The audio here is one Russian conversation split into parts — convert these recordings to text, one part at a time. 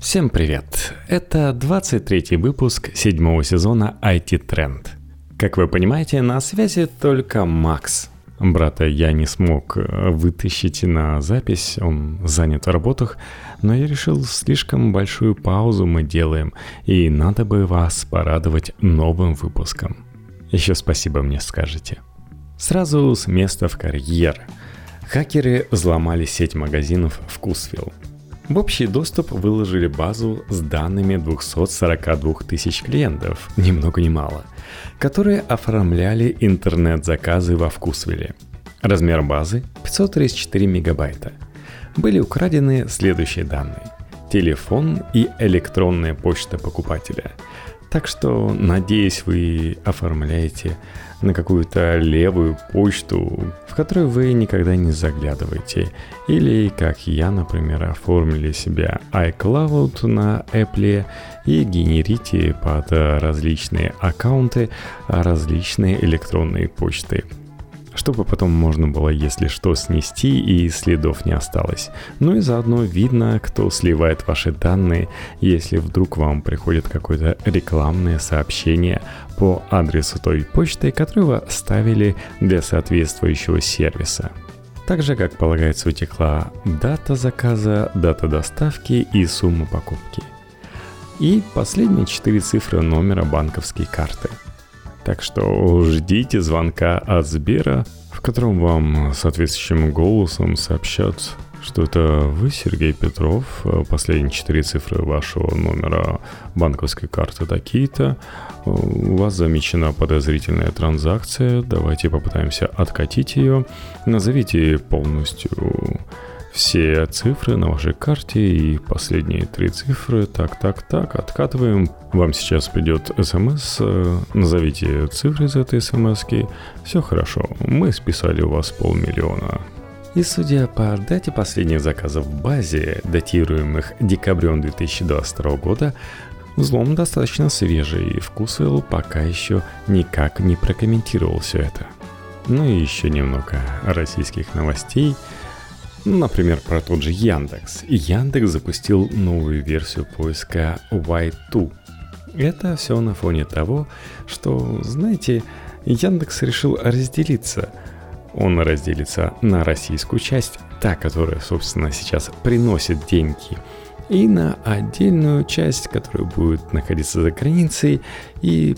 Всем привет! Это 23 выпуск седьмого сезона IT Trend. Как вы понимаете, на связи только Макс. Брата я не смог э, вытащить на запись, он занят в работах, но я решил, слишком большую паузу мы делаем, и надо бы вас порадовать новым выпуском. Еще спасибо мне скажете. Сразу с места в карьер. Хакеры взломали сеть магазинов «Вкусвилл». В общий доступ выложили базу с данными 242 тысяч клиентов, ни много ни мало, которые оформляли интернет-заказы во Вкусвилле. Размер базы 534 мегабайта. Были украдены следующие данные. Телефон и электронная почта покупателя. Так что, надеюсь, вы оформляете на какую-то левую почту, в которую вы никогда не заглядываете. Или, как я, например, оформили себе iCloud на Apple и генерите под различные аккаунты различные электронные почты чтобы потом можно было, если что, снести и следов не осталось. Ну и заодно видно, кто сливает ваши данные, если вдруг вам приходит какое-то рекламное сообщение по адресу той почты, которую вы ставили для соответствующего сервиса. Также, как полагается, утекла дата заказа, дата доставки и сумма покупки. И последние четыре цифры номера банковской карты – так что ждите звонка от Сбера, в котором вам соответствующим голосом сообщат, что это вы, Сергей Петров, последние четыре цифры вашего номера банковской карты такие-то, у вас замечена подозрительная транзакция, давайте попытаемся откатить ее, назовите полностью все цифры на вашей карте и последние три цифры. Так, так, так, откатываем. Вам сейчас придет смс. Назовите цифры из этой смс. -ки. Все хорошо. Мы списали у вас полмиллиона. И судя по дате последних заказов в базе, датируемых декабрем 2022 года, взлом достаточно свежий, и Вкусвилл пока еще никак не прокомментировал все это. Ну и еще немного российских новостей – Например, про тот же Яндекс. Яндекс запустил новую версию поиска Y2. Это все на фоне того, что, знаете, Яндекс решил разделиться. Он разделится на российскую часть, та, которая, собственно, сейчас приносит деньги, и на отдельную часть, которая будет находиться за границей и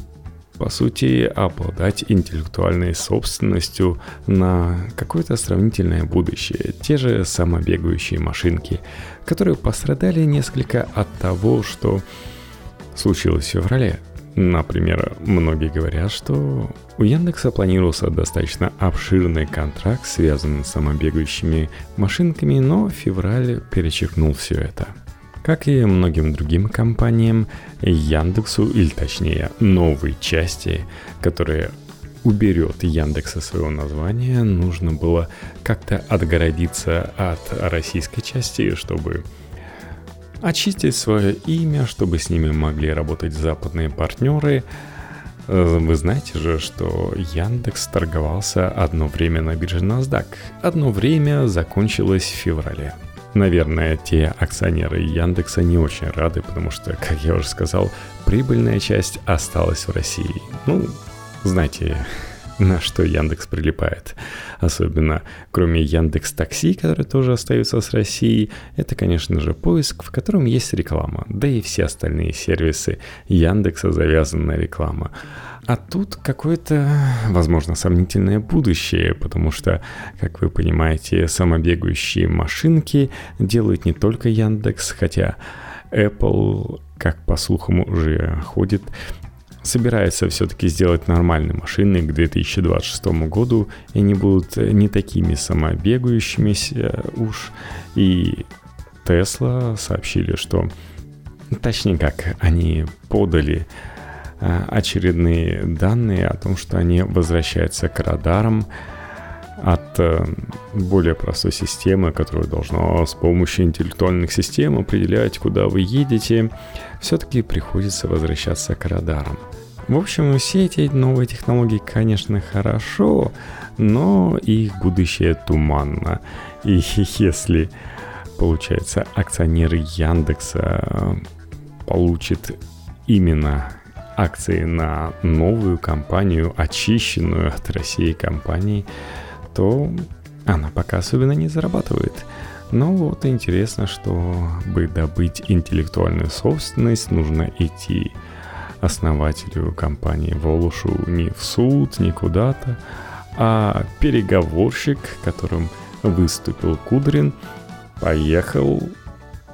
по сути, обладать интеллектуальной собственностью на какое-то сравнительное будущее. Те же самобегающие машинки, которые пострадали несколько от того, что случилось в феврале. Например, многие говорят, что у Яндекса планировался достаточно обширный контракт, связанный с самобегающими машинками, но февраль перечеркнул все это – как и многим другим компаниям, Яндексу, или точнее новой части, которая уберет Яндекса своего названия, нужно было как-то отгородиться от российской части, чтобы очистить свое имя, чтобы с ними могли работать западные партнеры. Вы знаете же, что Яндекс торговался одно время на бирже NASDAQ. Одно время закончилось в феврале. Наверное, те акционеры Яндекса не очень рады, потому что, как я уже сказал, прибыльная часть осталась в России. Ну, знаете, на что Яндекс прилипает. Особенно, кроме Яндекс Такси, который тоже остается с Россией, это, конечно же, поиск, в котором есть реклама. Да и все остальные сервисы Яндекса завязаны на реклама. А тут какое-то, возможно, сомнительное будущее, потому что, как вы понимаете, самобегающие машинки делают не только Яндекс, хотя Apple, как по слухам уже ходит, собирается все-таки сделать нормальные машины к 2026 году, и они будут не такими самобегающимися уж. И Tesla сообщили, что точнее как они подали Э, очередные данные о том, что они возвращаются к радарам от э, более простой системы, которая должна с помощью интеллектуальных систем определять, куда вы едете, все-таки приходится возвращаться к радарам. В общем, все эти новые технологии, конечно, хорошо, но их будущее туманно. И если получается, акционер Яндекса получит именно акции на новую компанию, очищенную от России компании, то она пока особенно не зарабатывает. Но вот интересно, чтобы добыть интеллектуальную собственность, нужно идти основателю компании Волушу не в суд, не куда-то, а переговорщик, которым выступил Кудрин, поехал...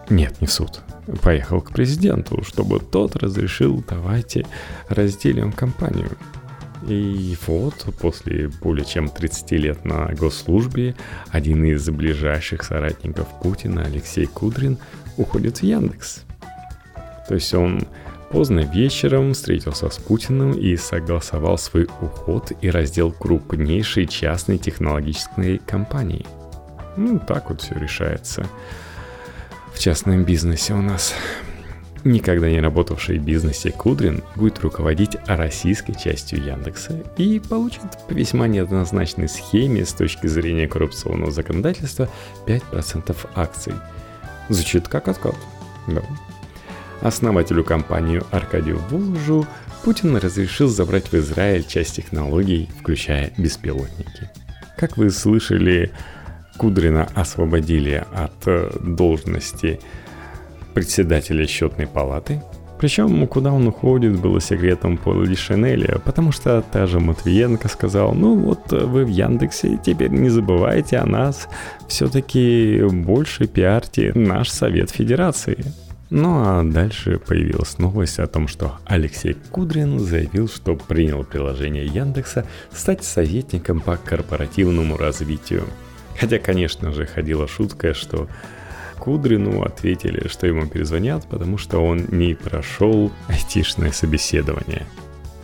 Нет, не в суд. Поехал к президенту, чтобы тот разрешил, давайте разделим компанию. И вот, после более чем 30 лет на госслужбе, один из ближайших соратников Путина, Алексей Кудрин, уходит в Яндекс. То есть он поздно вечером встретился с Путиным и согласовал свой уход и раздел крупнейшей частной технологической компании. Ну, так вот все решается в частном бизнесе у нас. Никогда не работавший в бизнесе Кудрин будет руководить российской частью Яндекса и получит по весьма неоднозначной схеме с точки зрения коррупционного законодательства 5% акций. Звучит как откат. Да. Основателю компании Аркадию Волжу Путин разрешил забрать в Израиль часть технологий, включая беспилотники. Как вы слышали, Кудрина освободили от э, должности председателя счетной палаты. Причем, куда он уходит, было секретом Пола Шанеля, потому что та же Матвиенко сказал, ну вот э, вы в Яндексе, теперь не забывайте о нас, все-таки больше пиарьте наш Совет Федерации. Ну а дальше появилась новость о том, что Алексей Кудрин заявил, что принял приложение Яндекса стать советником по корпоративному развитию. Хотя, конечно же, ходила шутка, что Кудрину ответили, что ему перезвонят, потому что он не прошел айтишное собеседование.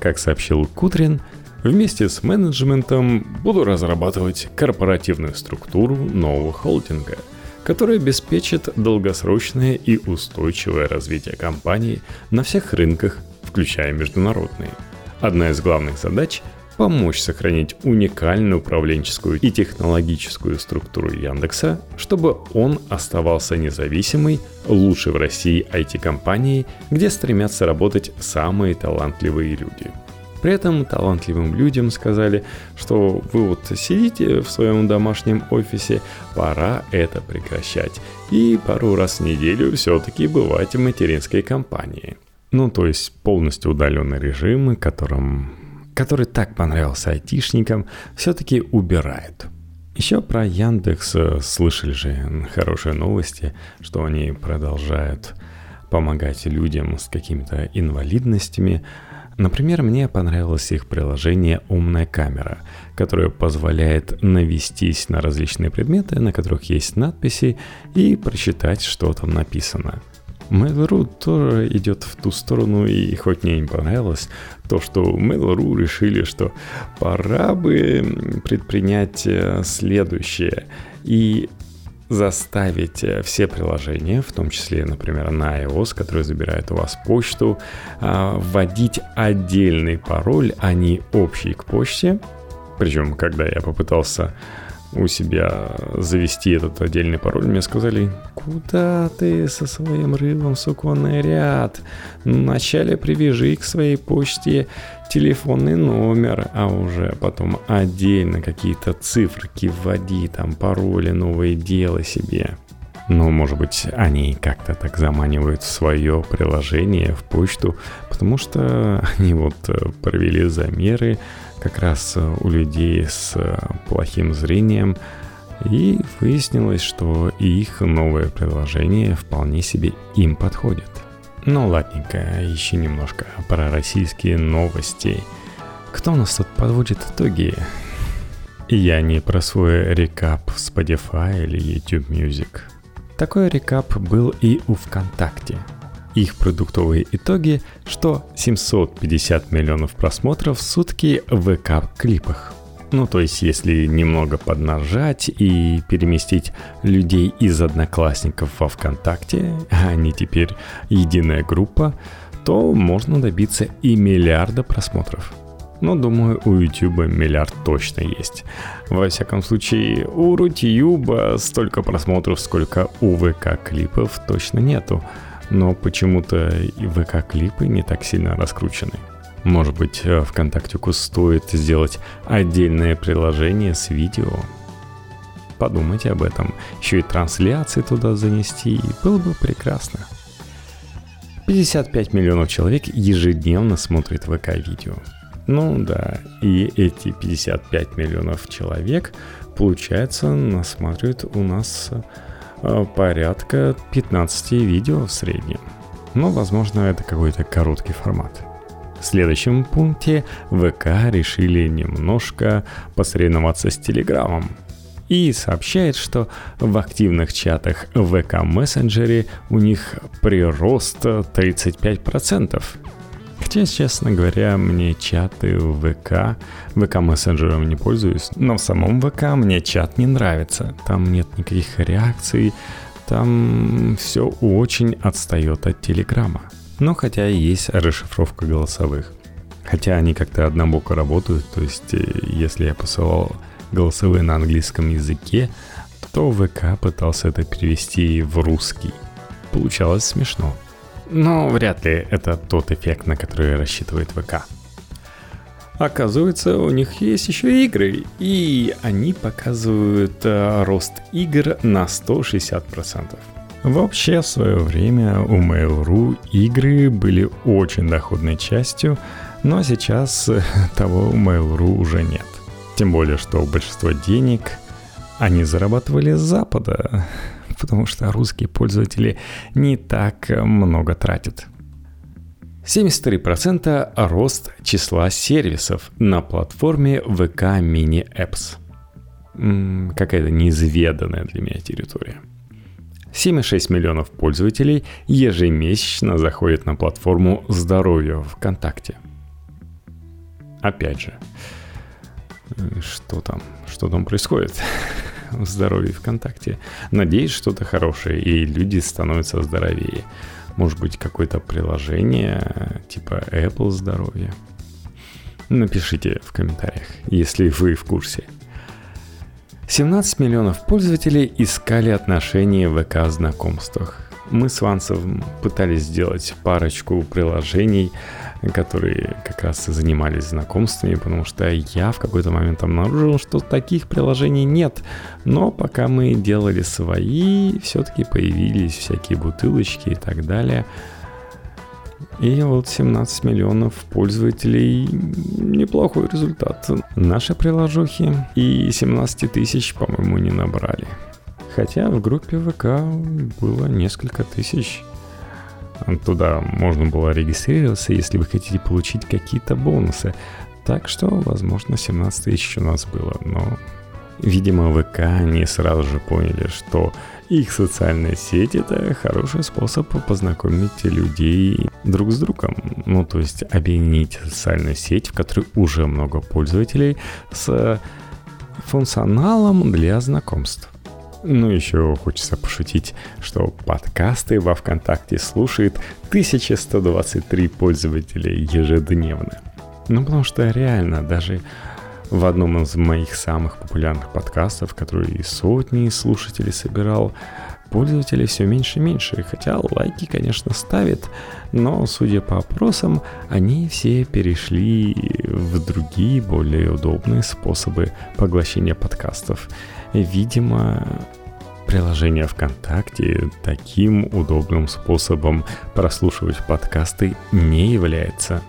Как сообщил Кудрин, вместе с менеджментом буду разрабатывать корпоративную структуру нового холдинга – который обеспечит долгосрочное и устойчивое развитие компании на всех рынках, включая международные. Одна из главных задач – помочь сохранить уникальную управленческую и технологическую структуру Яндекса, чтобы он оставался независимой, лучшей в России IT-компанией, где стремятся работать самые талантливые люди – при этом талантливым людям сказали, что вы вот сидите в своем домашнем офисе, пора это прекращать. И пару раз в неделю все-таки бывать в материнской компании. Ну, то есть полностью удаленный режим, которым, который так понравился айтишникам, все-таки убирают. Еще про Яндекс э, слышали же хорошие новости, что они продолжают помогать людям с какими-то инвалидностями, Например, мне понравилось их приложение «Умная камера», которое позволяет навестись на различные предметы, на которых есть надписи, и прочитать, что там написано. Mail.ru тоже идет в ту сторону, и хоть мне не понравилось то, что Mail.ru решили, что пора бы предпринять э, следующее. И заставить э, все приложения, в том числе, например, на iOS, который забирает у вас почту, а, вводить отдельный пароль, а не общий к почте. Причем, когда я попытался у себя завести этот отдельный пароль, мне сказали, куда ты со своим рылом суконный ряд? Вначале привяжи к своей почте телефонный номер, а уже потом отдельно какие-то циферки вводи, там пароли новые делай себе. Но, может быть, они как-то так заманивают свое приложение, в почту, потому что они вот э, провели замеры как раз э, у людей с э, плохим зрением, и выяснилось, что их новое приложение вполне себе им подходит. Ну ладненько, еще немножко про российские новости. Кто у нас тут подводит итоги? Я не про свой рекап в Spotify или YouTube Music. Такой рекап был и у ВКонтакте. Их продуктовые итоги, что 750 миллионов просмотров в сутки в ВК-клипах. Ну, то есть, если немного поднажать и переместить людей из одноклассников во ВКонтакте, а они теперь единая группа, то можно добиться и миллиарда просмотров. но думаю, у YouTube миллиард точно есть. Во всяком случае, у Рутюба столько просмотров, сколько у ВК клипов точно нету. Но почему-то и ВК клипы не так сильно раскручены. Может быть, э, ВКонтактику стоит сделать отдельное приложение с видео. Подумайте об этом. Еще и трансляции туда занести. Было бы прекрасно. 55 миллионов человек ежедневно смотрят ВК-видео. Ну да, и эти 55 миллионов человек, получается, насматривают у нас э, порядка 15 видео в среднем. Но, возможно, это какой-то короткий формат. В следующем пункте ВК решили немножко посоревноваться с Телеграмом – и сообщает, что в активных чатах ВК мессенджере у них прирост 35%. Хотя, честно говоря, мне чаты в ВК, ВК мессенджером не пользуюсь, но в самом ВК мне чат не нравится. Там нет никаких реакций, там все очень отстает от Телеграма. Но хотя есть расшифровка голосовых. Хотя они как-то однобоко работают, то есть э, если я посылал голосовые на английском языке, то ВК пытался это перевести в русский. Получалось смешно. Но вряд ли это тот эффект, на который рассчитывает ВК. Оказывается, у них есть еще игры, и они показывают э, рост игр на 160%. Вообще, в свое время у Mail.ru игры были очень доходной частью, но сейчас э, того у Mail.ru уже нет. Тем более, что большинство денег они зарабатывали с Запада, потому что русские пользователи не так много тратят. 73% рост числа сервисов на платформе VK Mini Apps. Какая-то неизведанная для меня территория. 7,6 миллионов пользователей ежемесячно заходят на платформу здоровья ВКонтакте. Опять же, что там, что там происходит в здоровье ВКонтакте. Надеюсь, что-то хорошее, и люди становятся здоровее. Может быть, какое-то приложение типа Apple здоровье. Напишите в комментариях, если вы в курсе. 17 миллионов пользователей искали отношения в ВК-знакомствах. Мы с Ванцем пытались сделать парочку приложений, которые как раз и занимались знакомствами, потому что я в какой-то момент обнаружил, что таких приложений нет. Но пока мы делали свои, все-таки появились всякие бутылочки и так далее. И вот 17 миллионов пользователей – неплохой результат. Наши приложухи и 17 тысяч, по-моему, не набрали. Хотя в группе ВК было несколько тысяч. Туда можно было регистрироваться, если вы хотите получить какие-то бонусы. Так что, возможно, 17 тысяч у нас было, но, видимо, ВК не сразу же поняли, что их социальная сеть — это хороший способ познакомить людей друг с другом. Ну, то есть объединить социальную сеть, в которой уже много пользователей, с функционалом для знакомств. Ну, еще хочется пошутить, что подкасты во ВКонтакте слушает 1123 пользователя ежедневно. Ну, потому что реально, даже в одном из моих самых популярных подкастов, который и сотни слушателей собирал, пользователей все меньше и меньше. Хотя лайки, конечно, ставят, но, судя по опросам, они все перешли в другие, более удобные способы поглощения подкастов. Видимо, приложение ВКонтакте таким удобным способом прослушивать подкасты не является.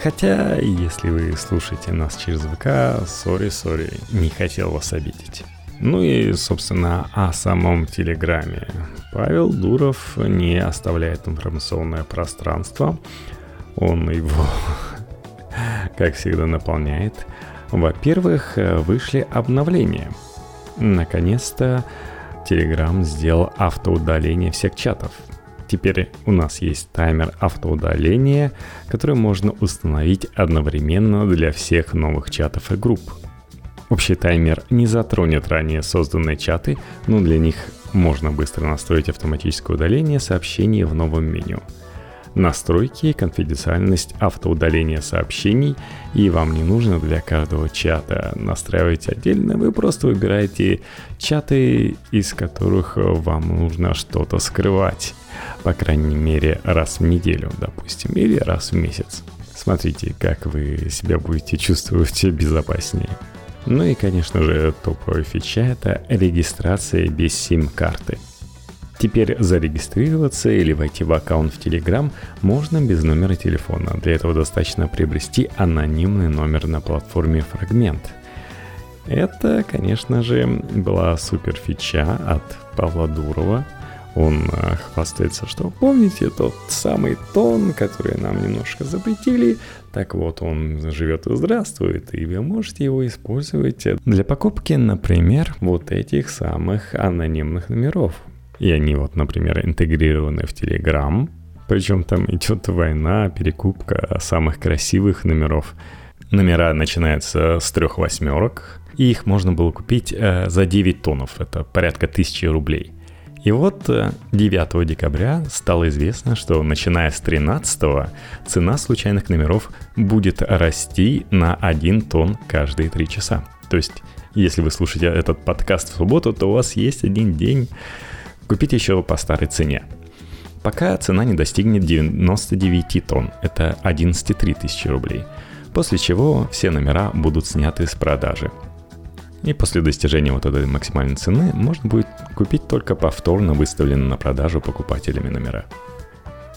Хотя, если вы слушаете нас через ВК, сори-сори, не хотел вас обидеть. Ну и, собственно, о самом Телеграме. Павел Дуров не оставляет информационное пространство. Он его, как всегда, наполняет. Во-первых, вышли обновления – Наконец-то Telegram сделал автоудаление всех чатов. Теперь у нас есть таймер автоудаления, который можно установить одновременно для всех новых чатов и групп. Общий таймер не затронет ранее созданные чаты, но для них можно быстро настроить автоматическое удаление сообщений в новом меню. Настройки, конфиденциальность, автоудаление сообщений, и вам не нужно для каждого чата настраивать отдельно, вы просто выбираете чаты, из которых вам нужно что-то скрывать, по крайней мере раз в неделю, допустим, или раз в месяц. Смотрите, как вы себя будете чувствовать безопаснее. Ну и, конечно же, топовая фича – это регистрация без сим-карты – Теперь зарегистрироваться или войти в аккаунт в Telegram можно без номера телефона. Для этого достаточно приобрести анонимный номер на платформе Фрагмент. Это, конечно же, была супер фича от Павла Дурова. Он э, хвастается, что помните тот самый тон, который нам немножко запретили, так вот, он живет и здравствует, и вы можете его использовать для покупки, например, вот этих самых анонимных номеров. И они вот, например, интегрированы в Telegram, причем там идет война, перекупка самых красивых номеров. Номера начинаются с трех восьмерок, и их можно было купить э, за 9 тоннов, это порядка тысячи рублей. И вот 9 э, декабря стало известно, что начиная с 13 цена случайных номеров будет расти на 1 тонн каждые 3 часа. То есть, если вы слушаете этот подкаст в субботу, то у вас есть один день Купить еще по старой цене. Пока цена не достигнет 99 тонн, это 11,3 тысячи рублей. После чего все номера будут сняты с продажи. И после достижения вот этой максимальной цены можно будет купить только повторно выставленные на продажу покупателями номера.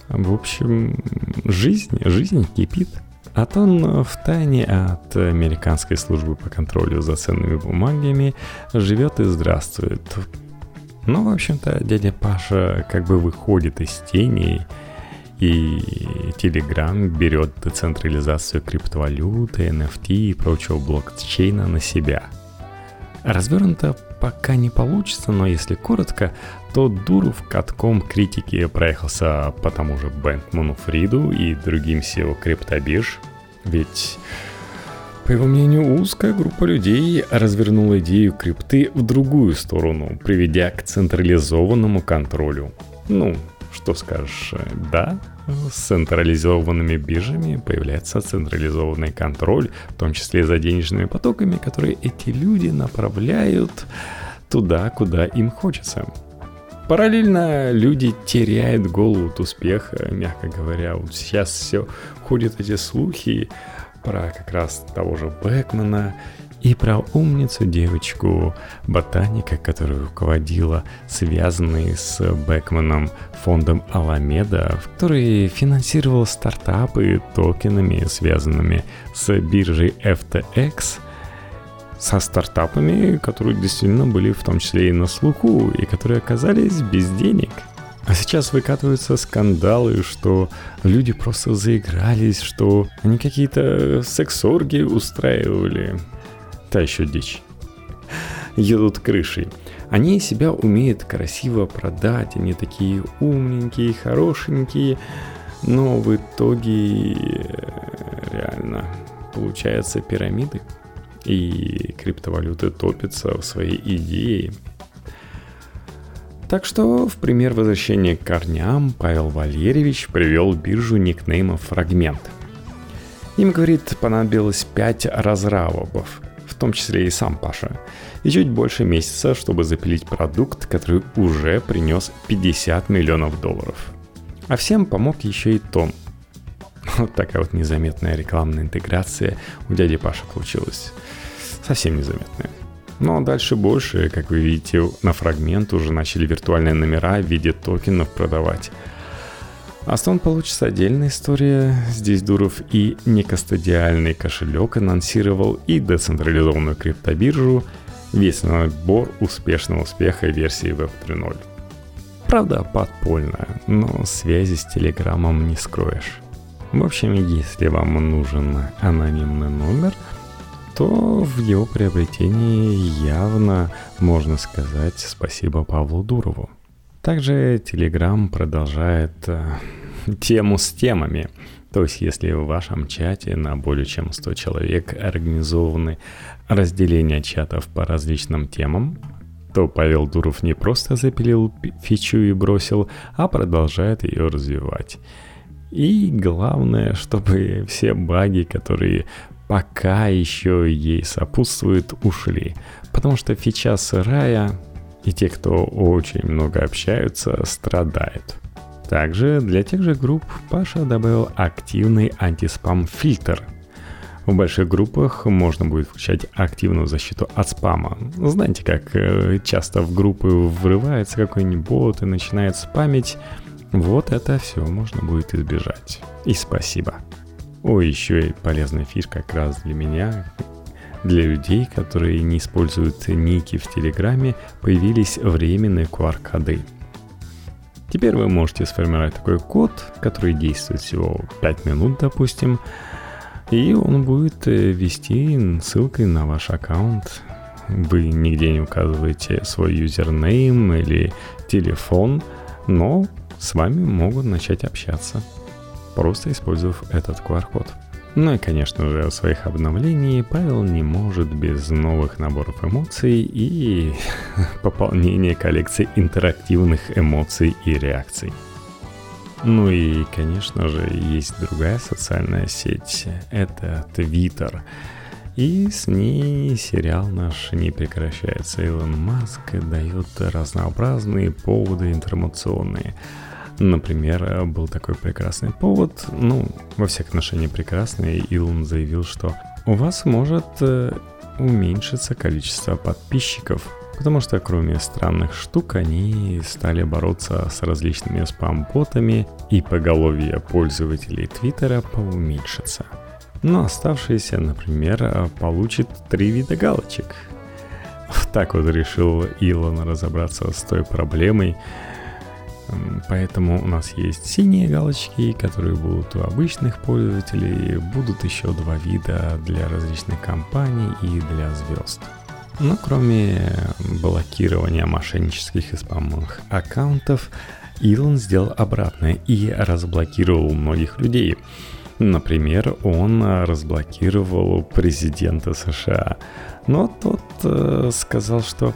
В общем, жизнь, жизнь кипит. А то он в тайне от американской службы по контролю за ценными бумагами живет и здравствует. Ну, в общем-то, дядя Паша как бы выходит из тени, и Telegram берет децентрализацию криптовалюты, NFT и прочего блокчейна на себя. Развернуто пока не получится, но если коротко, то Дуров катком критики проехался по тому же Бэнкману Фриду и другим SEO криптобирж, ведь по его мнению, узкая группа людей развернула идею крипты в другую сторону, приведя к централизованному контролю. Ну, что скажешь, да, с централизованными биржами появляется централизованный контроль, в том числе за денежными потоками, которые эти люди направляют туда, куда им хочется. Параллельно люди теряют голову от успеха, мягко говоря. Вот сейчас все ходят эти слухи про как раз того же Бэкмана и про умницу девочку ботаника, которая руководила связанный с Бэкманом фондом Аламеда, который финансировал стартапы токенами, связанными с биржей FTX, со стартапами, которые действительно были в том числе и на слуху, и которые оказались без денег – а сейчас выкатываются скандалы, что люди просто заигрались, что они какие-то сексорги устраивали. Та еще дичь. Едут крышей. Они себя умеют красиво продать, они такие умненькие, хорошенькие, но в итоге реально получаются пирамиды, и криптовалюты топятся в своей идее – так что в пример возвращения к корням Павел Валерьевич привел биржу никнейма «Фрагмент». Им, говорит, понадобилось 5 разравов, в том числе и сам Паша, и чуть больше месяца, чтобы запилить продукт, который уже принес 50 миллионов долларов. А всем помог еще и Том. Вот такая вот незаметная рекламная интеграция у дяди Паши получилась. Совсем незаметная. Но дальше больше, как вы видите, на фрагмент уже начали виртуальные номера в виде токенов продавать. Астон получится отдельная история. Здесь Дуров и некостадиальный кошелек анонсировал и децентрализованную криптобиржу, весь набор успешного успеха версии Web 3.0. Правда, подпольно, но связи с Телеграмом не скроешь. В общем, если вам нужен анонимный номер – то в его приобретении явно можно сказать спасибо Павлу Дурову. Также Telegram продолжает э, тему с темами. То есть, если в вашем чате на более чем 100 человек организованы разделения чатов по различным темам, то Павел Дуров не просто запилил фичу и бросил, а продолжает ее развивать. И главное, чтобы все баги, которые пока еще ей сопутствуют, ушли. Потому что фича сырая, и те, кто очень много общаются, страдают. Также для тех же групп Паша добавил активный антиспам-фильтр. В больших группах можно будет включать активную защиту от спама. Знаете, как э, часто в группы врывается какой-нибудь бот и начинает спамить. Вот это все можно будет избежать. И спасибо. Ой, еще и полезная фишка как раз для меня, для людей, которые не используют ники в Телеграме, появились временные QR-коды. Теперь вы можете сформировать такой код, который действует всего 5 минут, допустим, и он будет э, вести ссылкой на ваш аккаунт. Вы нигде не указываете свой юзернейм или телефон, но с вами могут начать общаться, просто использовав этот QR-код. Ну и, конечно же, своих обновлений Павел не может без новых наборов эмоций и пополнения коллекции интерактивных эмоций и реакций. Ну и, конечно же, есть другая социальная сеть. Это Твиттер. И с ней сериал наш не прекращается. Илон Маск дает разнообразные поводы информационные – Например, был такой прекрасный повод, ну, во всех отношениях прекрасный, Илон заявил, что у вас может э, уменьшиться количество подписчиков, потому что кроме странных штук они стали бороться с различными спам-ботами и поголовье пользователей Твиттера поуменьшится. Но оставшиеся, например, получит три вида галочек. Так вот решил Илон разобраться с той проблемой, Поэтому у нас есть синие галочки, которые будут у обычных пользователей. Будут еще два вида для различных компаний и для звезд. Но кроме блокирования мошеннических и спамовых аккаунтов, Илон сделал обратное и разблокировал многих людей. Например, он разблокировал президента США. Но тот э, сказал, что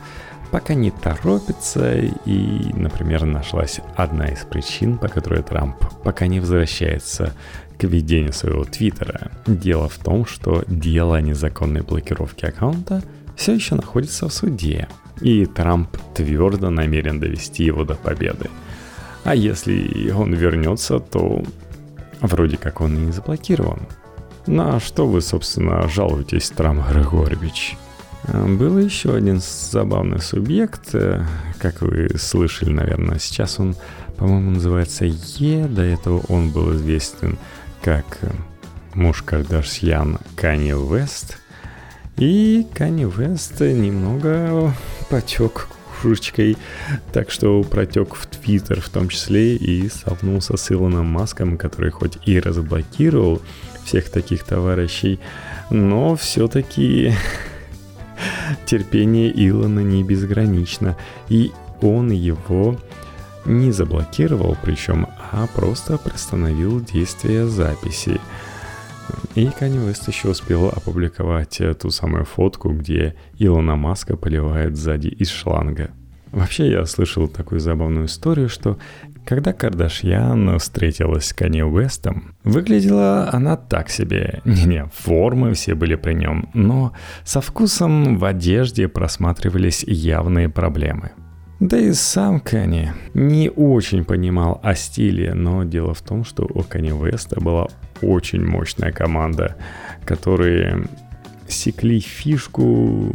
пока не торопится, и, например, нашлась одна из причин, по которой Трамп пока не возвращается к ведению своего твиттера. Дело в том, что дело о незаконной блокировке аккаунта все еще находится в суде, и Трамп твердо намерен довести его до победы. А если он вернется, то вроде как он и не заблокирован. На что вы, собственно, жалуетесь, Трамп Григорьевич? Был еще один забавный субъект, э, как вы слышали, наверное. Сейчас он, по-моему, называется Е. До этого он был известен как э, муж Кардашьян Канни Вест. И Канни Вест немного потек кружечкой, так что протек в Твиттер в том числе и столкнулся с Илоном Маском, который хоть и разблокировал всех таких товарищей, но все-таки терпение Илона не безгранично, и он его не заблокировал причем, а просто приостановил действие записи. И Kanye West еще успел опубликовать ту самую фотку, где Илона Маска поливает сзади из шланга. Вообще я слышал такую забавную историю, что когда Кардашьян встретилась с Канье Уэстом, выглядела она так себе. Не-не, формы все были при нем, но со вкусом в одежде просматривались явные проблемы. Да и сам Кани не очень понимал о стиле, но дело в том, что у Кани Веста была очень мощная команда, которые секли фишку,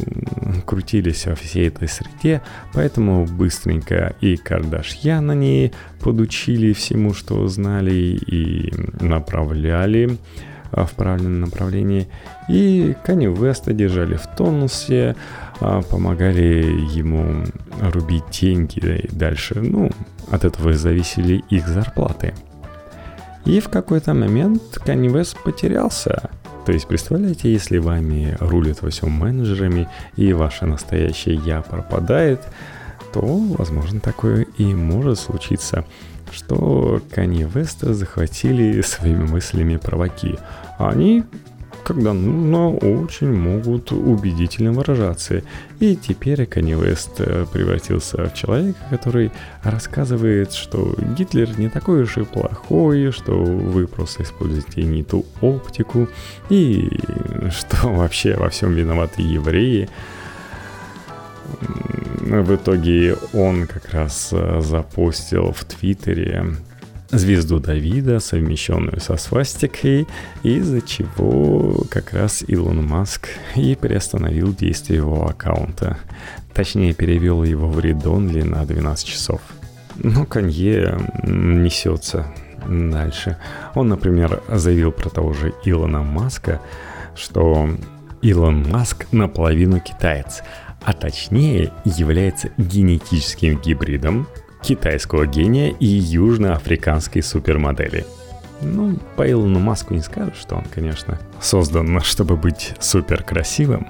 крутились во всей этой среде, поэтому быстренько и Кардашьян подучили всему, что знали, и направляли а, в правильном направлении. И Канни Веста держали в тонусе, а, помогали ему рубить деньги и дальше. Ну, от этого зависели их зарплаты. И в какой-то момент Канни Вест потерялся. То есть, представляете, если вами рулят во всем менеджерами, и ваше настоящее «я» пропадает, то, возможно, такое и может случиться, что Канье Веста захватили своими мыслями провоки. А они когда нужно, очень могут убедительно выражаться. И теперь Канни Вест э, превратился в человека, который рассказывает, что Гитлер не такой уж и плохой, что вы просто используете не ту оптику, и что вообще во всем виноваты евреи. В итоге он как раз э, запустил в Твиттере звезду Давида, совмещенную со свастикой, из-за чего как раз Илон Маск и приостановил действие его аккаунта. Точнее, перевел его в редонли на 12 часов. Но Канье несется дальше. Он, например, заявил про того же Илона Маска, что Илон Маск наполовину китаец, а точнее является генетическим гибридом китайского гения и южноафриканской супермодели. Ну, по Илону Маску не скажешь, что он, конечно, создан, чтобы быть супер красивым.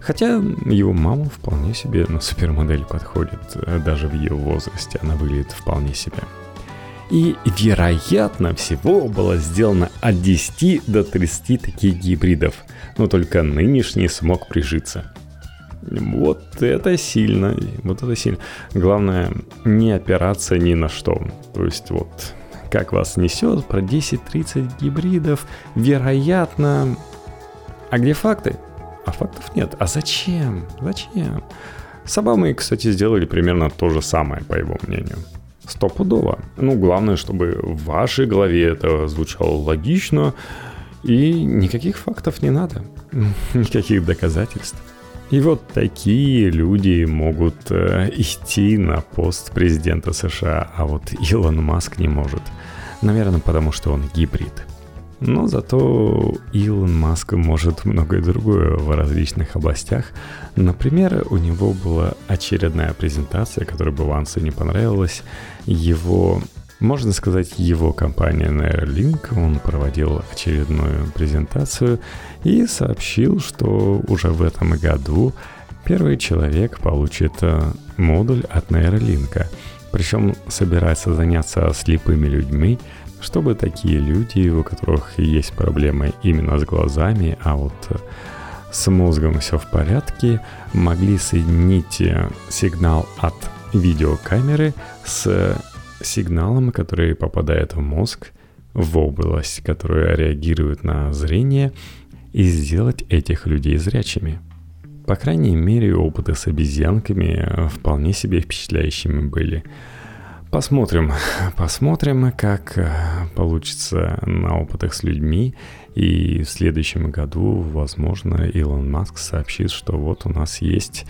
Хотя его мама вполне себе на супермодель подходит, даже в ее возрасте она выглядит вполне себе. И, вероятно, всего было сделано от 10 до 30 таких гибридов, но только нынешний смог прижиться – вот это сильно, вот это сильно. Главное, не опираться ни на что. То есть вот как вас несет про 10-30 гибридов, вероятно... А где факты? А фактов нет. А зачем? Зачем? С Обамой, кстати, сделали примерно то же самое, по его мнению. Стопудово. Ну, главное, чтобы в вашей голове это звучало логично, и никаких фактов не надо. Никаких доказательств. И вот такие люди могут э, идти на пост президента США, а вот Илон Маск не может. Наверное, потому что он гибрид. Но зато Илон Маск может многое другое в различных областях. Например, у него была очередная презентация, которая бы Вансу не понравилась. Его можно сказать, его компания Neuralink, он проводил очередную презентацию и сообщил, что уже в этом году первый человек получит э, модуль от Neuralink. Причем собирается заняться слепыми людьми, чтобы такие люди, у которых есть проблемы именно с глазами, а вот э, с мозгом все в порядке, могли соединить э, сигнал от видеокамеры с сигналом, который попадает в мозг, в область, которая реагирует на зрение, и сделать этих людей зрячими. По крайней мере, опыты с обезьянками вполне себе впечатляющими были. Посмотрим, посмотрим, как э, получится на опытах с людьми. И в следующем году, возможно, Илон Маск сообщит, что вот у нас есть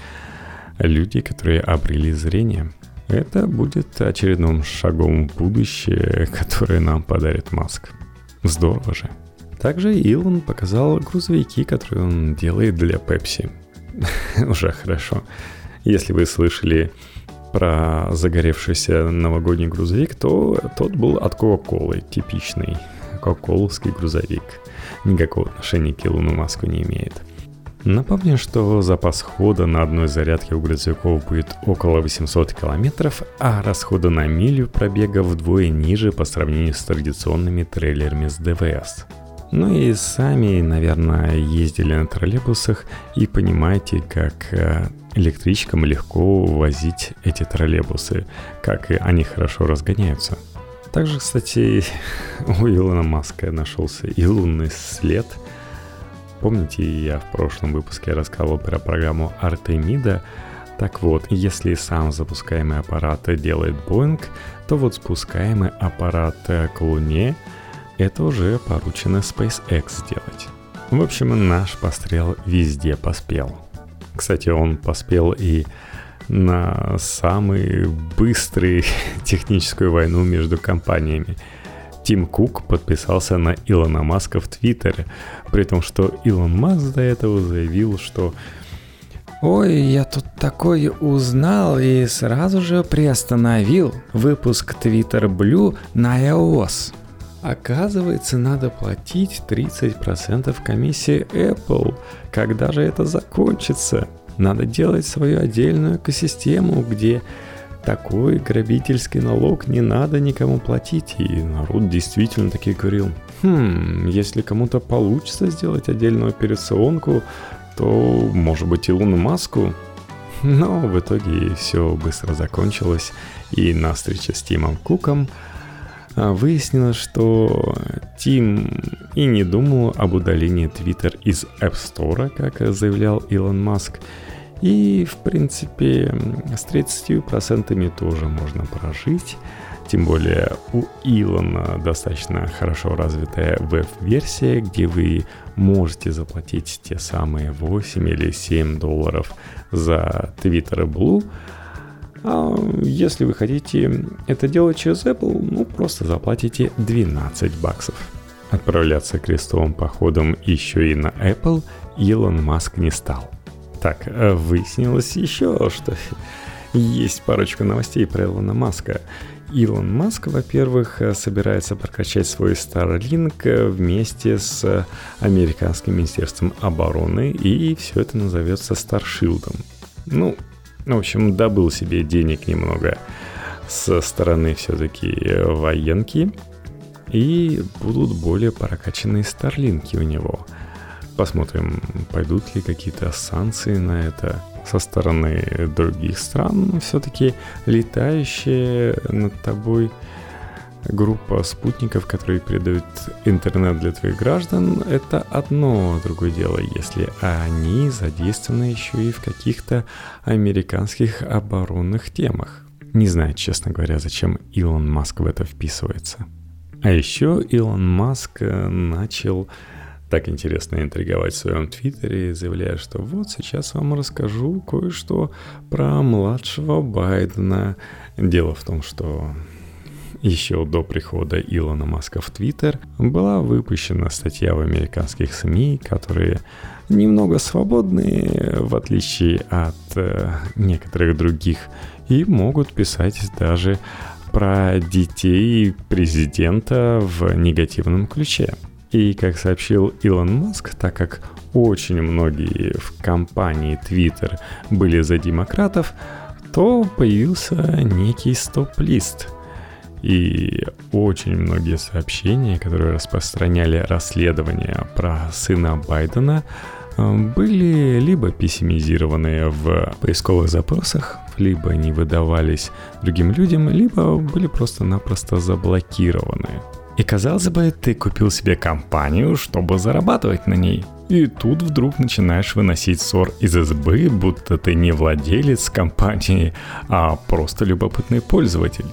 люди, которые обрели зрение – это будет очередным шагом в будущее, которое нам подарит Маск. Здорово же. Также Илон показал грузовики, которые он делает для Pepsi. Уже хорошо. Если вы слышали про загоревшийся новогодний грузовик, то тот был от Coca-Cola, типичный кока-коловский грузовик. Никакого отношения к Илону Маску не имеет. Напомню, что запас хода на одной зарядке у грузовиков будет около 800 километров, а расходы на милю пробега вдвое ниже по сравнению с традиционными трейлерами с ДВС. Ну и сами, наверное, ездили на троллейбусах и понимаете, как э, электричкам легко возить эти троллейбусы, как они хорошо разгоняются. Также, кстати, у Илона Маска нашелся и лунный след – Помните, я в прошлом выпуске рассказывал про программу Артемида? Так вот, если сам запускаемый аппарат делает Boeing, то вот спускаемый аппарат к Луне это уже поручено SpaceX сделать. В общем, наш пострел везде поспел. Кстати, он поспел и на самую быструю техническую войну между компаниями – Тим Кук подписался на Илона Маска в Твиттере, при том, что Илон Маск до этого заявил, что Ой, я тут такое узнал и сразу же приостановил выпуск Twitter Blue на iOS. Оказывается, надо платить 30% комиссии Apple. Когда же это закончится? Надо делать свою отдельную экосистему, где такой грабительский налог не надо никому платить. И народ действительно таки говорил, хм, если кому-то получится сделать отдельную операционку, то, может быть, Илону Маску. Но в итоге все быстро закончилось, и на встрече с Тимом Куком а, выяснилось, что Тим и не думал об удалении Twitter из App Store, как заявлял Илон Маск, и, в принципе, с 30% тоже можно прожить. Тем более у Илона достаточно хорошо развитая веб-версия, где вы можете заплатить те самые 8 или 7 долларов за Twitter Blue. А если вы хотите это делать через Apple, ну просто заплатите 12 баксов. Отправляться крестовым походом еще и на Apple Илон Маск не стал. Так, э, выяснилось еще, что есть парочку новостей про Илона Маска. Илон Маск, во-первых, э, собирается прокачать свой Starlink э, вместе с американским министерством обороны, и все это назовется Старшилдом. Ну, в общем, добыл себе денег немного со стороны все-таки военки, и будут более прокачанные Старлинки у него – Посмотрим, пойдут ли какие-то санкции на это со стороны других стран. Все-таки летающая над тобой группа спутников, которые передают интернет для твоих граждан, это одно другое дело, если они задействованы еще и в каких-то американских оборонных темах. Не знаю, честно говоря, зачем Илон Маск в это вписывается. А еще Илон Маск начал так интересно интриговать в своем твиттере, заявляя, что вот сейчас вам расскажу кое-что про младшего Байдена. Дело в том, что еще до прихода Илона Маска в Твиттер была выпущена статья в американских СМИ, которые немного свободные, в отличие от э, некоторых других, и могут писать даже про детей президента в негативном ключе. И, как сообщил Илон Маск, так как очень многие в компании Twitter были за демократов, то появился некий стоп-лист. И очень многие сообщения, которые распространяли расследование про сына Байдена, были либо пессимизированы в поисковых запросах, либо не выдавались другим людям, либо были просто-напросто заблокированы. И казалось бы, ты купил себе компанию, чтобы зарабатывать на ней. И тут вдруг начинаешь выносить ссор из избы, будто ты не владелец компании, а просто любопытный пользователь.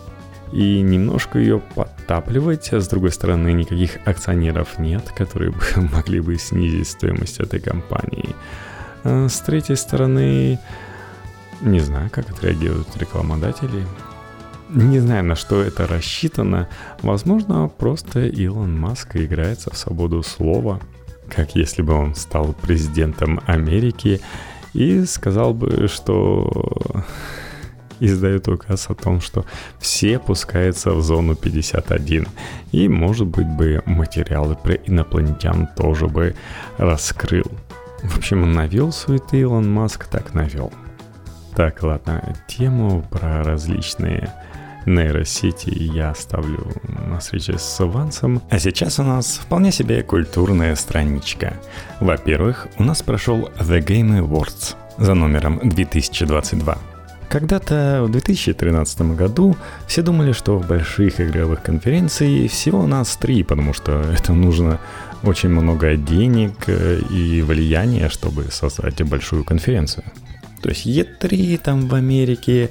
И немножко ее подтапливать, а с другой стороны никаких акционеров нет, которые бы могли бы снизить стоимость этой компании. А с третьей стороны, не знаю, как отреагируют рекламодатели. Не знаю, на что это рассчитано. Возможно, просто Илон Маск играется в свободу слова, как если бы он стал президентом Америки и сказал бы, что издает указ о том, что все пускаются в зону 51. И, может быть, бы материалы про инопланетян тоже бы раскрыл. В общем, навел суеты Илон Маск, так навел. Так, ладно, тему про различные нейросети я оставлю на встрече с Вансом. А сейчас у нас вполне себе культурная страничка. Во-первых, у нас прошел The Game Awards за номером 2022. Когда-то в 2013 году все думали, что в больших игровых конференций всего у нас три, потому что это нужно очень много денег э, и влияния, чтобы создать большую конференцию. То есть E3 там в Америке,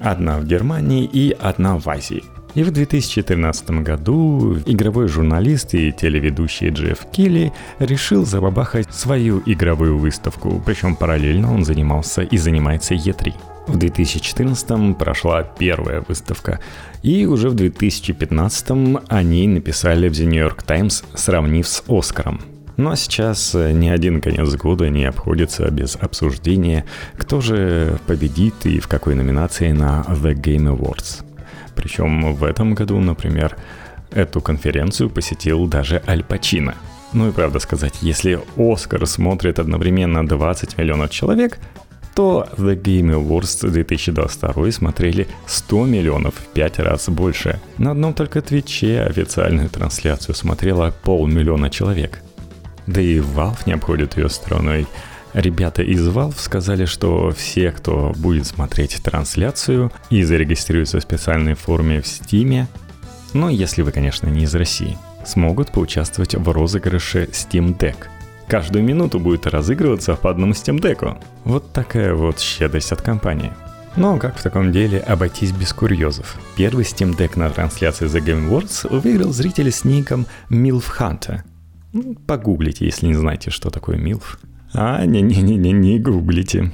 одна в Германии и одна в Азии. И в 2013 году игровой журналист и телеведущий Джефф Келли решил забабахать свою игровую выставку, причем параллельно он занимался и занимается E3. В 2014 прошла первая выставка, и уже в 2015 они написали в The New York Times, сравнив с Оскаром – ну а сейчас э, ни один конец года не обходится без обсуждения, кто же победит и в какой номинации на The Game Awards. Причем в этом году, например, эту конференцию посетил даже Аль Пачино. Ну и правда сказать, если Оскар смотрит одновременно 20 миллионов человек, то The Game Awards 2022 смотрели 100 миллионов, в 5 раз больше. На одном только Твиче официальную трансляцию смотрело полмиллиона человек. Да и Valve не обходит ее стороной. Ребята из Valve сказали, что все, кто будет смотреть трансляцию и зарегистрируется в специальной форме в Steam, но если вы, конечно, не из России, смогут поучаствовать в розыгрыше Steam Deck. Каждую минуту будет разыгрываться по одному Steam Deck. Вот такая вот щедрость от компании. Но как в таком деле обойтись без курьезов? Первый Steam Deck на трансляции The Game Awards выиграл зритель с ником MILF Hunter. Погуглите, если не знаете, что такое MILF. А, не-не-не, не гуглите.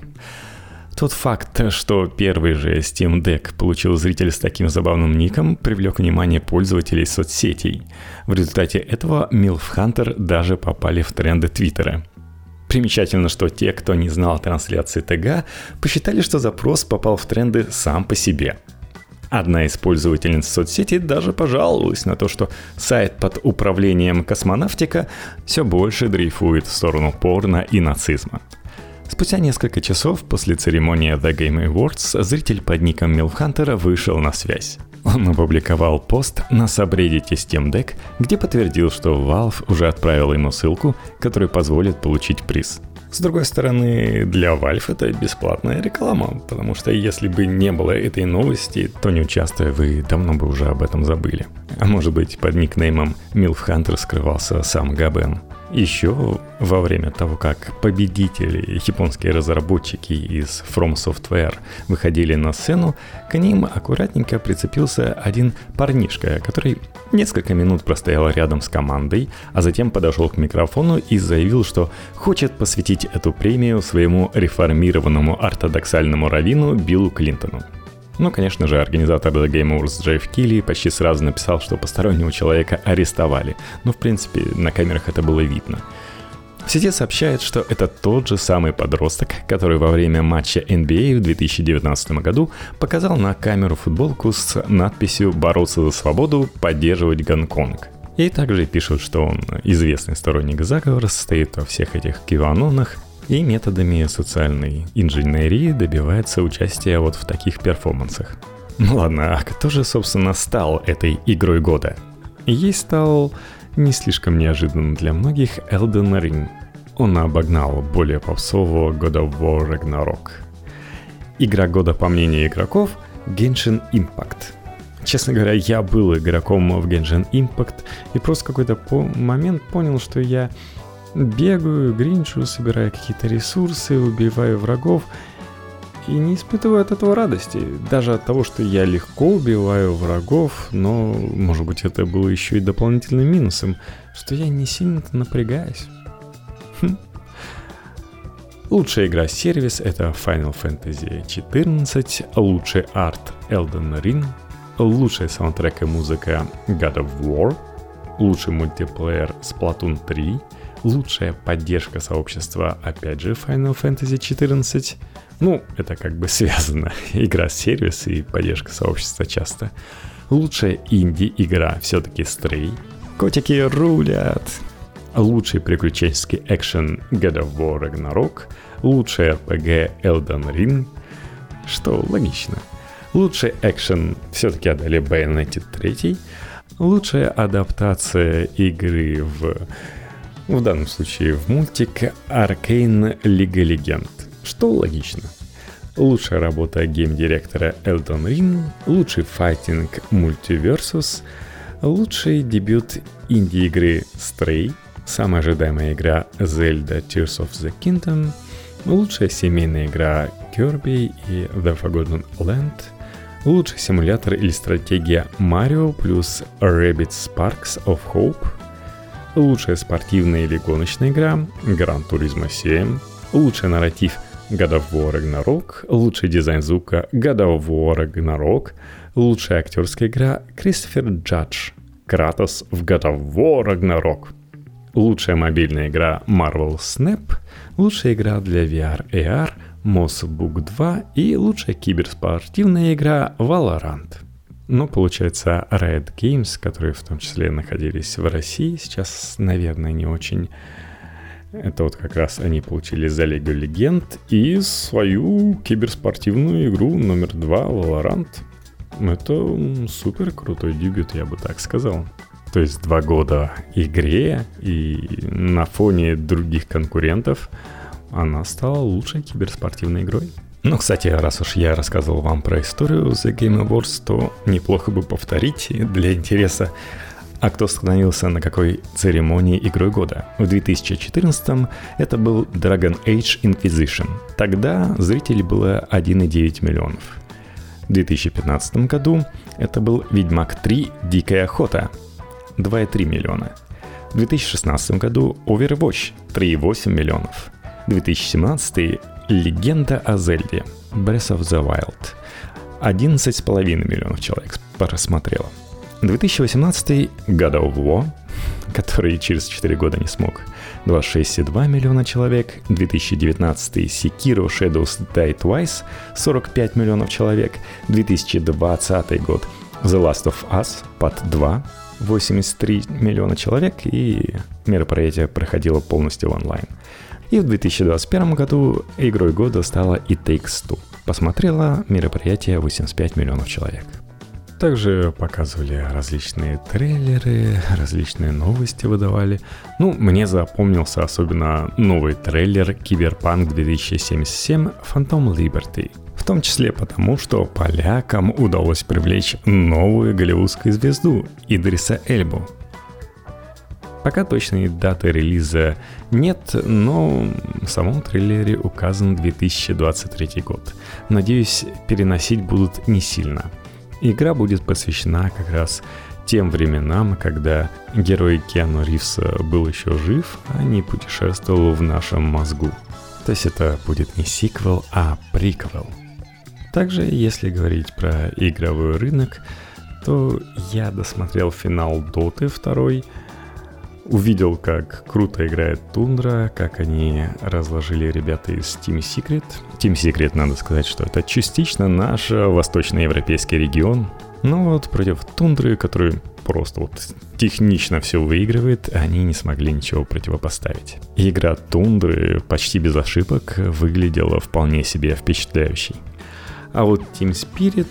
Тот факт, что первый же Steam Deck получил зритель с таким забавным ником, привлек внимание пользователей соцсетей. В результате этого MILF Hunter даже попали в тренды Твиттера. Примечательно, что те, кто не знал трансляции ТГ, посчитали, что запрос попал в тренды сам по себе. Одна из пользовательниц соцсети даже пожаловалась на то, что сайт под управлением космонавтика все больше дрейфует в сторону порно и нацизма. Спустя несколько часов после церемонии The Game Awards зритель под ником Милхантера вышел на связь. Он опубликовал пост на subreddit Steam Deck, где подтвердил, что Valve уже отправила ему ссылку, которая позволит получить приз. С другой стороны, для Valve это бесплатная реклама, потому что если бы не было этой новости, то не участвуя, вы давно бы уже об этом забыли. А может быть, под никнеймом Milf Hunter скрывался сам Габен. Еще во время того, как победители, японские разработчики из From Software выходили на сцену, к ним аккуратненько прицепился один парнишка, который несколько минут простоял рядом с командой, а затем подошел к микрофону и заявил, что хочет посвятить эту премию своему реформированному ортодоксальному раввину Биллу Клинтону. Ну, конечно же, организатор The Game Awards Джефф Килли почти сразу написал, что постороннего человека арестовали. Ну, в принципе, на камерах это было видно. В сети сообщает, что это тот же самый подросток, который во время матча NBA в 2019 году показал на камеру футболку с надписью «Бороться за свободу, поддерживать Гонконг». И также пишут, что он известный сторонник заговора, состоит во всех этих киванонах и методами социальной инженерии добивается участия вот в таких перформансах. Ну ладно, а кто же, собственно, стал этой игрой года? Ей стал не слишком неожиданно для многих Elden Ring. Он обогнал более попсового God of War Ragnarok. Игра года, по мнению игроков, Genshin Impact. Честно говоря, я был игроком в Genshin Impact и просто какой-то по- момент понял, что я Бегаю, гринчу, собираю какие-то ресурсы, убиваю врагов и не испытываю от этого радости. Даже от того, что я легко убиваю врагов, но, может быть, это было еще и дополнительным минусом, что я не сильно-то напрягаюсь. Хм. Лучшая игра-сервис это Final Fantasy XIV, лучший арт Elden Ring, лучшая саундтрек и музыка God of War, лучший мультиплеер Splatoon 3, лучшая поддержка сообщества, опять же, Final Fantasy XIV. Ну, это как бы связано. Игра-сервис и поддержка сообщества часто. Лучшая инди-игра все-таки Stray. Котики рулят. Лучший приключенческий экшен God of War Ragnarok. Лучший RPG Elden Ring. Что логично. Лучший экшен все-таки отдали Bayonetta 3. Лучшая адаптация игры в в данном случае в мультик Arcane Лига Легенд, что логично. Лучшая работа гейм-директора Элдон Рин, лучший файтинг Multiversus, лучший дебют инди-игры Stray, самая ожидаемая игра Zelda Tears of the Kingdom, лучшая семейная игра Kirby и The Forgotten Land, лучший симулятор или стратегия Mario плюс Rabbit Sparks of Hope – лучшая спортивная или гоночная игра Gran Turismo 7, лучший нарратив God of War Ragnarok, лучший дизайн звука God of War Ragnarok, лучшая актерская игра Кристофер Джадж, Кратос в God of War Ragnarok, лучшая мобильная игра Marvel Snap, лучшая игра для VR AR Moss Book 2 и лучшая киберспортивная игра Valorant – но, получается, Riot Games, которые в том числе находились в России, сейчас, наверное, не очень Это вот как раз они получили за Лего Легенд и свою киберспортивную игру номер два Valorant. Это супер крутой дебют, я бы так сказал. То есть два года игре, и на фоне других конкурентов она стала лучшей киберспортивной игрой. Ну, кстати, раз уж я рассказывал вам про историю The Game Awards, то неплохо бы повторить для интереса а кто становился на какой церемонии игрой года? В 2014 это был Dragon Age Inquisition. Тогда зрителей было 1,9 миллионов. В 2015 году это был Ведьмак 3 Дикая охота 2,3 миллиона. В 2016 году Overwatch 3,8 миллионов. 2017 Легенда о Зельде Breath of the Wild 11,5 миллионов человек просмотрело. 2018 God of War, который через 4 года не смог. 26,2 миллиона человек. 2019 Sekiro Shadows Die Twice 45 миллионов человек. 2020 год The Last of Us Part 2 83 миллиона человек, и мероприятие проходило полностью онлайн. И в 2021 году игрой года стала It Takes Two. Посмотрела мероприятие 85 миллионов человек. Также показывали различные трейлеры, различные новости выдавали. Ну, мне запомнился особенно новый трейлер Киберпанк 2077 Phantom Liberty. В том числе потому, что полякам удалось привлечь новую голливудскую звезду Идриса Эльбу. Пока точной даты релиза нет, но в самом трейлере указан 2023 год. Надеюсь, переносить будут не сильно – Игра будет посвящена как раз тем временам, когда герой Киану Ривса был еще жив, а не путешествовал в нашем мозгу. То есть это будет не сиквел, а приквел. Также, если говорить про игровой рынок, то я досмотрел финал Доты 2, увидел, как круто играет Тундра, как они разложили ребята из Team Secret. Team Secret, надо сказать, что это частично наш восточноевропейский регион. Но вот против Тундры, который просто вот технично все выигрывает, они не смогли ничего противопоставить. Игра Тундры почти без ошибок выглядела вполне себе впечатляющей. А вот Team Spirit,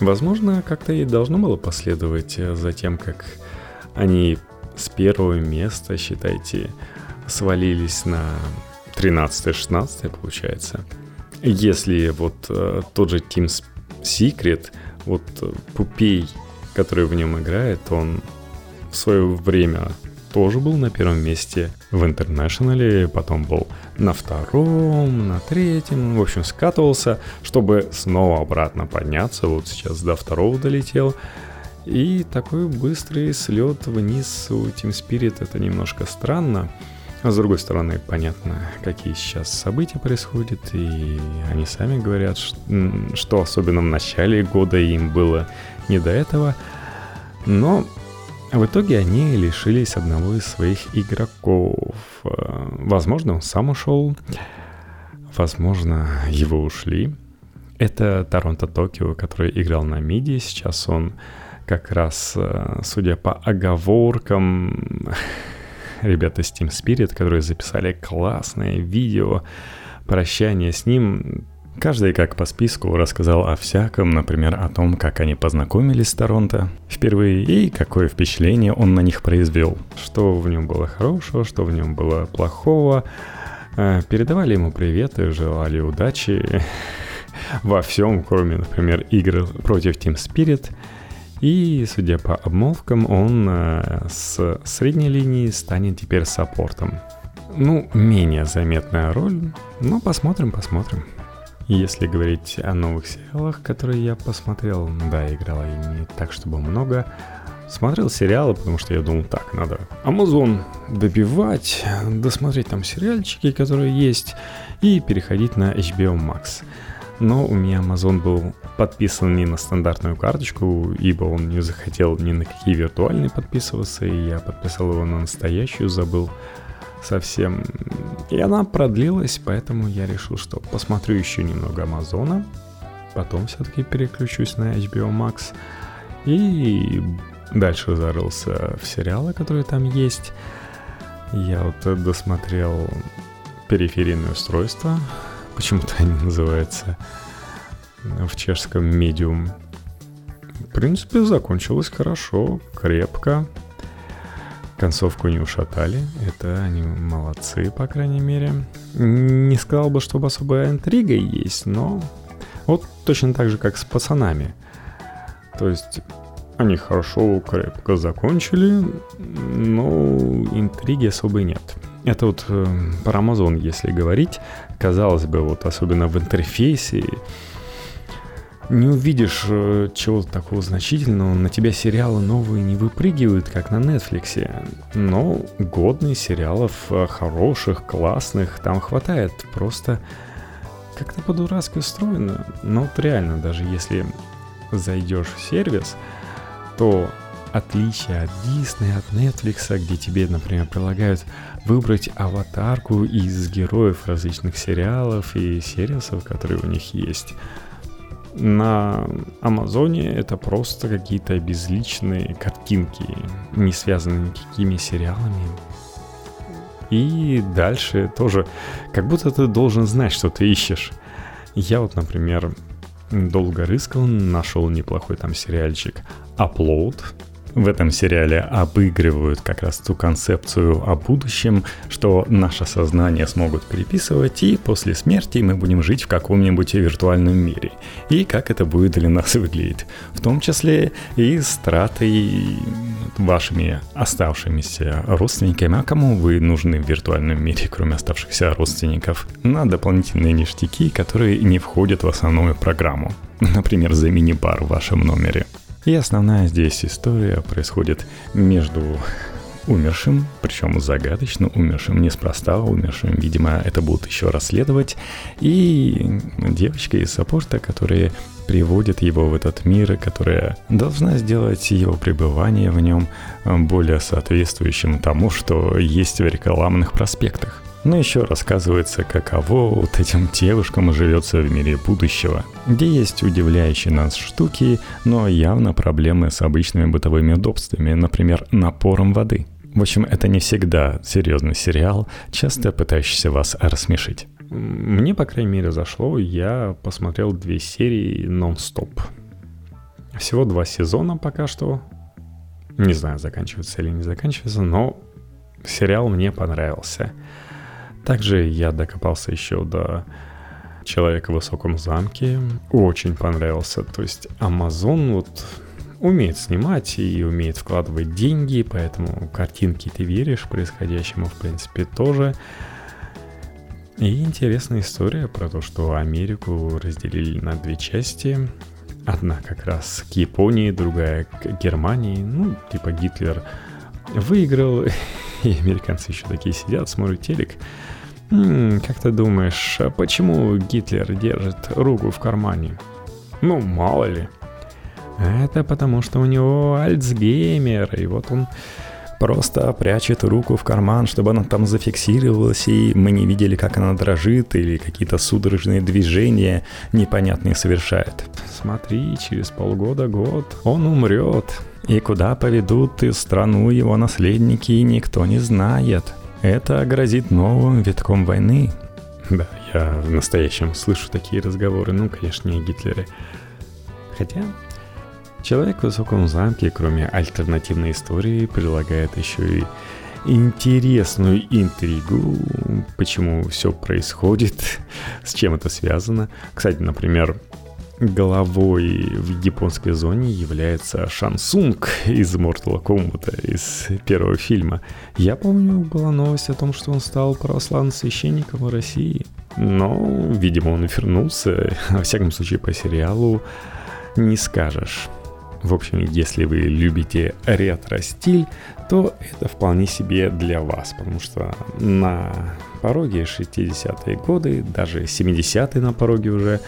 возможно, как-то и должно было последовать за тем, как они с первого места, считайте, свалились на 13-16, получается. Если вот э, тот же Team Secret, вот э, Puppey, который в нем играет, он в свое время тоже был на первом месте в Интернешнале, потом был на втором, на третьем, в общем, скатывался, чтобы снова обратно подняться, вот сейчас до второго долетел, и такой быстрый слет вниз у Team Spirit это немножко странно. А с другой стороны, понятно, какие сейчас события происходят, и они сами говорят, что особенно в начале года им было не до этого. Но в итоге они лишились одного из своих игроков. Э, возможно, он сам ушел, возможно, его ушли. Это Торонто Токио, который играл на миди, сейчас он как раз, э, судя по оговоркам, ребята с Team Spirit, которые записали классное видео прощания с ним, Каждый, как по списку, рассказал о всяком, например, о том, как они познакомились с Торонто впервые и какое впечатление он на них произвел. Что в нем было хорошего, что в нем было плохого. Э, передавали ему привет и желали удачи во всем, кроме, например, игр против Team Spirit – и, судя по обмолвкам, он э, с средней линии станет теперь саппортом. Ну, менее заметная роль, но посмотрим, посмотрим. Если говорить о новых сериалах, которые я посмотрел, да, играл я не так, чтобы много. Смотрел сериалы, потому что я думал, так, надо Amazon добивать, досмотреть там сериальчики, которые есть, и переходить на HBO Max но у меня Amazon был подписан не на стандартную карточку, ибо он не захотел ни на какие виртуальные подписываться, и я подписал его на настоящую, забыл совсем. И она продлилась, поэтому я решил, что посмотрю еще немного Амазона, потом все-таки переключусь на HBO Max, и дальше зарылся в сериалы, которые там есть. Я вот досмотрел периферийное устройство, почему-то они называются в чешском медиум. В принципе, закончилось хорошо, крепко. Концовку не ушатали, это они молодцы, по крайней мере. Не сказал бы, чтобы особая интрига есть, но вот точно так же, как с пацанами. То есть они хорошо, крепко закончили, но интриги особой нет. Это вот э, про Amazon, если говорить, казалось бы, вот особенно в интерфейсе, не увидишь э, чего-то такого значительного, на тебя сериалы новые не выпрыгивают, как на Netflix. Но годные сериалов, э, хороших, классных, там хватает. Просто как-то по-дурацки устроено. Но вот реально, даже если зайдешь в сервис, то отличие от Disney, от Netflix, где тебе, например, предлагают выбрать аватарку из героев различных сериалов и сервисов, которые у них есть. На Амазоне это просто какие-то безличные картинки, не связанные никакими сериалами. И дальше тоже, как будто ты должен знать, что ты ищешь. Я вот, например, долго рыскал, нашел неплохой там сериальчик Upload, в этом сериале обыгрывают как раз ту концепцию о будущем, что наше сознание смогут переписывать, и после смерти мы будем жить в каком-нибудь виртуальном мире. И как это будет для нас выглядеть. В том числе и с тратой вашими оставшимися родственниками, а кому вы нужны в виртуальном мире, кроме оставшихся родственников, на дополнительные ништяки, которые не входят в основную программу. Например, за мини-бар в вашем номере. И основная здесь история происходит между умершим, причем загадочно умершим, неспроста умершим, видимо, это будут еще расследовать, и девочкой из саппорта, которая приводит его в этот мир, которая должна сделать его пребывание в нем более соответствующим тому, что есть в рекламных проспектах. Но еще рассказывается, каково вот этим девушкам живется в мире будущего, где есть удивляющие нас штуки, но явно проблемы с обычными бытовыми удобствами, например, напором воды. В общем, это не всегда серьезный сериал, часто пытающийся вас рассмешить. Мне, по крайней мере, зашло, я посмотрел две серии нон-стоп. Всего два сезона пока что. Не знаю, заканчивается или не заканчивается, но сериал мне понравился. Также я докопался еще до Человека в высоком замке. Очень понравился. То есть Amazon вот умеет снимать и умеет вкладывать деньги, поэтому картинки ты веришь происходящему, в принципе, тоже. И интересная история про то, что Америку разделили на две части. Одна как раз к Японии, другая к Германии. Ну, типа Гитлер выиграл, и американцы еще такие сидят, смотрят телек. М-м, как ты думаешь, а почему Гитлер держит руку в кармане? Ну, мало ли. Это потому, что у него Альцгеймер, и вот он просто прячет руку в карман, чтобы она там зафиксировалась, и мы не видели, как она дрожит, или какие-то судорожные движения непонятные совершает. Смотри, через полгода-год он умрет. И куда поведут и страну его наследники, никто не знает. Это грозит новым витком войны. Да, я в настоящем слышу такие разговоры, ну, конечно, не о Гитлере. Хотя, человек в высоком замке, кроме альтернативной истории, предлагает еще и интересную интригу, почему все происходит, с чем это связано. Кстати, например, головой в японской зоне является Шансунг из Mortal Kombat, из первого фильма. Я помню, была новость о том, что он стал православным священником в России. Но, видимо, он вернулся. Во всяком случае, по сериалу не скажешь. В общем, если вы любите ретро-стиль, то это вполне себе для вас, потому что на пороге 60-е годы, даже 70-е на пороге уже,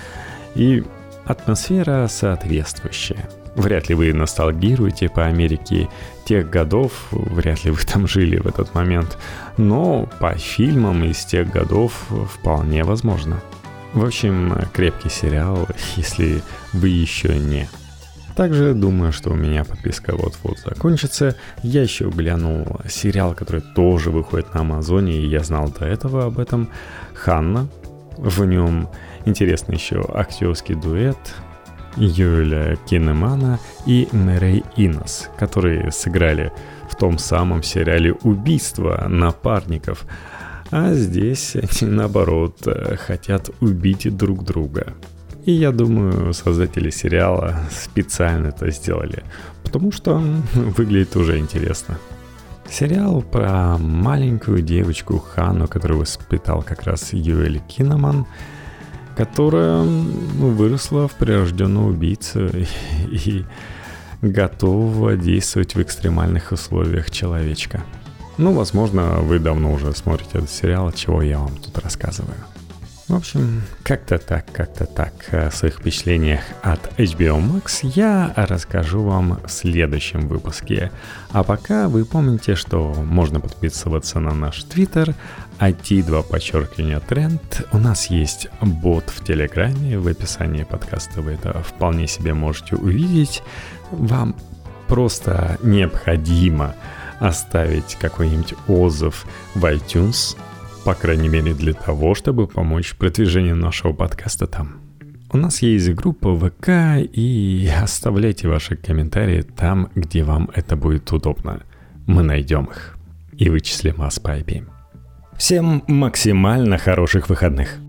и Атмосфера соответствующая. Вряд ли вы ностальгируете по Америке тех годов, вряд ли вы там жили в этот момент, но по фильмам из тех годов вполне возможно. В общем, крепкий сериал, если вы еще не Также думаю, что у меня подписка вот-вот закончится. Я еще глянул сериал, который тоже выходит на Амазоне, и я знал до этого об этом. Ханна. В нем интересный еще актерский дуэт Юля Кинемана и Мэрей Инос, которые сыграли в том самом сериале «Убийство напарников», а здесь они, наоборот, хотят убить друг друга. И я думаю, создатели сериала специально это сделали, потому что выглядит уже интересно. Сериал про маленькую девочку Хану, которую воспитал как раз Юэль Киноман, которая выросла в прирожденного убийцу и готова действовать в экстремальных условиях человечка. Ну, возможно, вы давно уже смотрите этот сериал, чего я вам тут рассказываю. В общем, как-то так, как-то так. О своих впечатлениях от HBO Max я расскажу вам в следующем выпуске. А пока вы помните, что можно подписываться на наш твиттер IT2 подчеркивание тренд. У нас есть бот в Телеграме, в описании подкаста вы это вполне себе можете увидеть. Вам просто необходимо оставить какой-нибудь отзыв в iTunes – по крайней мере для того, чтобы помочь продвижению нашего подкаста там. У нас есть группа ВК, и оставляйте ваши комментарии там, где вам это будет удобно. Мы найдем их и вычислим вас по IP. Всем максимально хороших выходных!